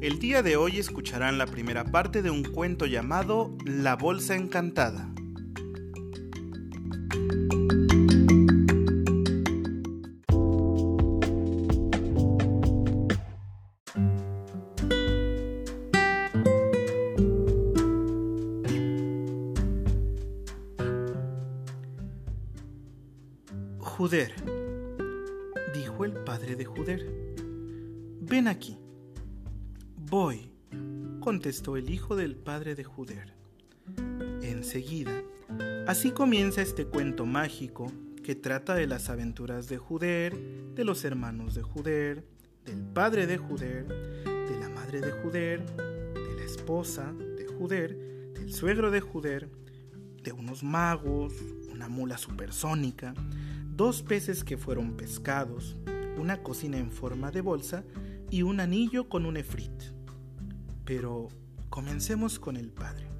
El día de hoy escucharán la primera parte de un cuento llamado La Bolsa Encantada. Juder, dijo el padre de Juder, ven aquí. Voy, contestó el hijo del padre de Juder. Enseguida, así comienza este cuento mágico que trata de las aventuras de Juder, de los hermanos de Juder, del padre de Juder, de la madre de Juder, de la esposa de Juder, del suegro de Juder, de unos magos, una mula supersónica, dos peces que fueron pescados, una cocina en forma de bolsa y un anillo con un efrit. Pero comencemos con el padre.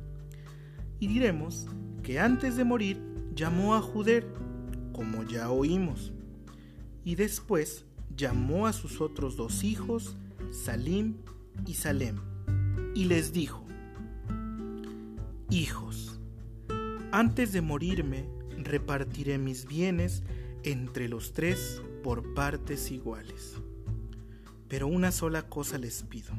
Y diremos que antes de morir llamó a Juder, como ya oímos, y después llamó a sus otros dos hijos, Salim y Salem, y les dijo, Hijos, antes de morirme repartiré mis bienes entre los tres por partes iguales. Pero una sola cosa les pido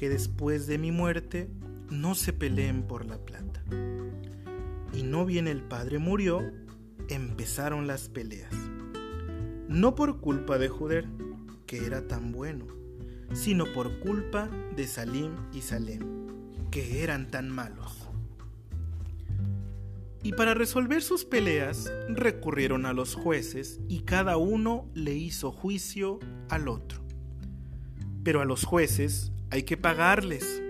que después de mi muerte no se peleen por la plata. Y no bien el padre murió, empezaron las peleas. No por culpa de Juder, que era tan bueno, sino por culpa de Salim y Salem, que eran tan malos. Y para resolver sus peleas recurrieron a los jueces y cada uno le hizo juicio al otro. Pero a los jueces hay que pagarles.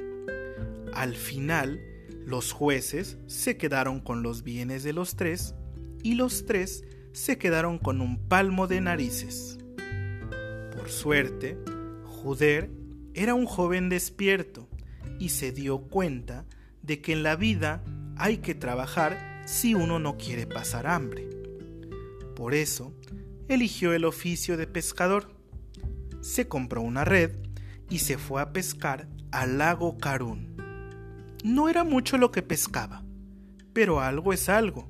Al final, los jueces se quedaron con los bienes de los tres y los tres se quedaron con un palmo de narices. Por suerte, Juder era un joven despierto y se dio cuenta de que en la vida hay que trabajar si uno no quiere pasar hambre. Por eso, eligió el oficio de pescador. Se compró una red y se fue a pescar al lago Karun. No era mucho lo que pescaba, pero algo es algo.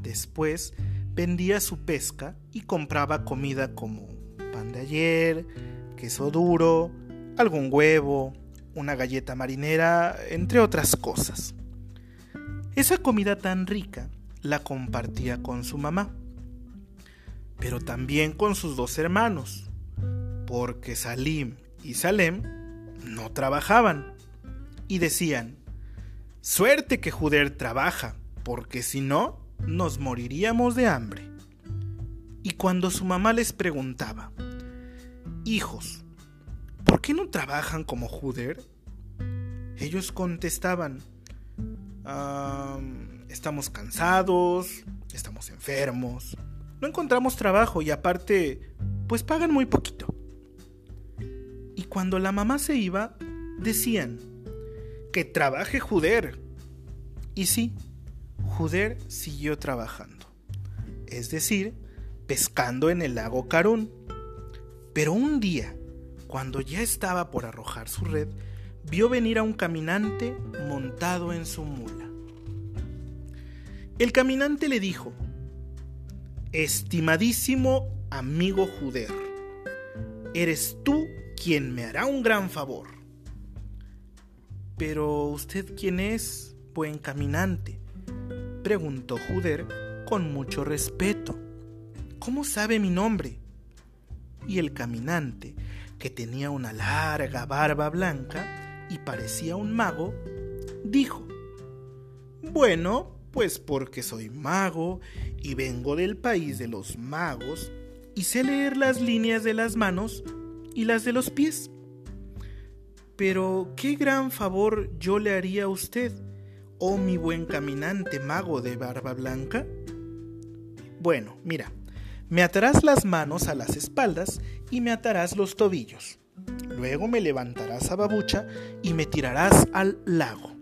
Después vendía su pesca y compraba comida como pan de ayer, queso duro, algún huevo, una galleta marinera, entre otras cosas. Esa comida tan rica la compartía con su mamá, pero también con sus dos hermanos, porque Salim y Salem no trabajaban y decían, suerte que Juder trabaja, porque si no, nos moriríamos de hambre. Y cuando su mamá les preguntaba, hijos, ¿por qué no trabajan como Juder? Ellos contestaban, estamos cansados, estamos enfermos, no encontramos trabajo y aparte, pues pagan muy poquito cuando la mamá se iba, decían, que trabaje Juder. Y sí, Juder siguió trabajando, es decir, pescando en el lago Carún. Pero un día, cuando ya estaba por arrojar su red, vio venir a un caminante montado en su mula. El caminante le dijo, Estimadísimo amigo Juder, ¿eres tú quien me hará un gran favor. Pero usted quién es, buen caminante? preguntó Juder con mucho respeto. ¿Cómo sabe mi nombre? Y el caminante, que tenía una larga barba blanca y parecía un mago, dijo, Bueno, pues porque soy mago y vengo del país de los magos y sé leer las líneas de las manos y las de los pies. Pero qué gran favor yo le haría a usted, oh mi buen caminante mago de barba blanca. Bueno, mira, me atarás las manos a las espaldas y me atarás los tobillos. Luego me levantarás a babucha y me tirarás al lago.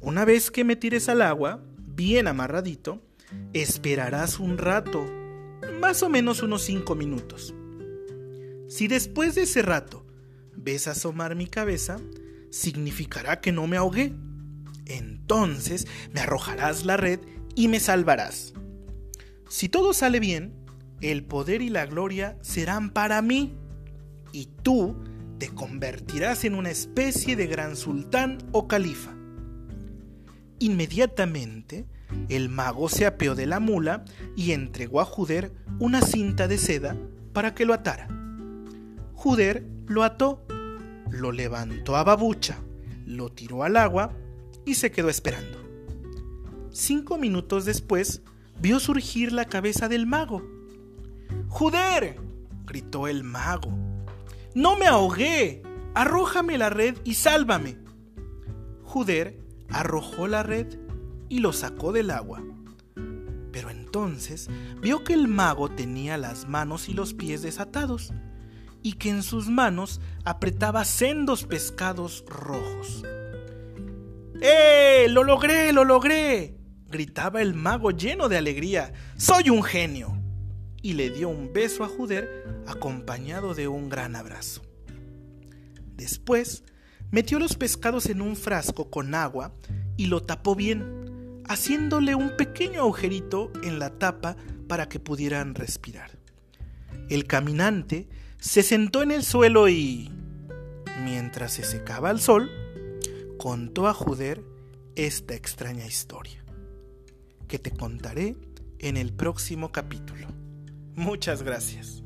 Una vez que me tires al agua, bien amarradito, esperarás un rato, más o menos unos cinco minutos. Si después de ese rato ves asomar mi cabeza, significará que no me ahogué. Entonces me arrojarás la red y me salvarás. Si todo sale bien, el poder y la gloria serán para mí, y tú te convertirás en una especie de gran sultán o califa. Inmediatamente, el mago se apeó de la mula y entregó a Juder una cinta de seda para que lo atara. Juder lo ató, lo levantó a babucha, lo tiró al agua y se quedó esperando. Cinco minutos después, vio surgir la cabeza del mago. ¡Juder! gritó el mago. ¡No me ahogué! ¡Arrójame la red y sálvame! Juder arrojó la red y lo sacó del agua. Pero entonces vio que el mago tenía las manos y los pies desatados y que en sus manos apretaba sendos pescados rojos. ¡Eh! ¡Lo logré! ¡Lo logré! gritaba el mago lleno de alegría. ¡Soy un genio! Y le dio un beso a Juder acompañado de un gran abrazo. Después metió los pescados en un frasco con agua y lo tapó bien, haciéndole un pequeño agujerito en la tapa para que pudieran respirar. El caminante se sentó en el suelo y, mientras se secaba el sol, contó a Juder esta extraña historia, que te contaré en el próximo capítulo. Muchas gracias.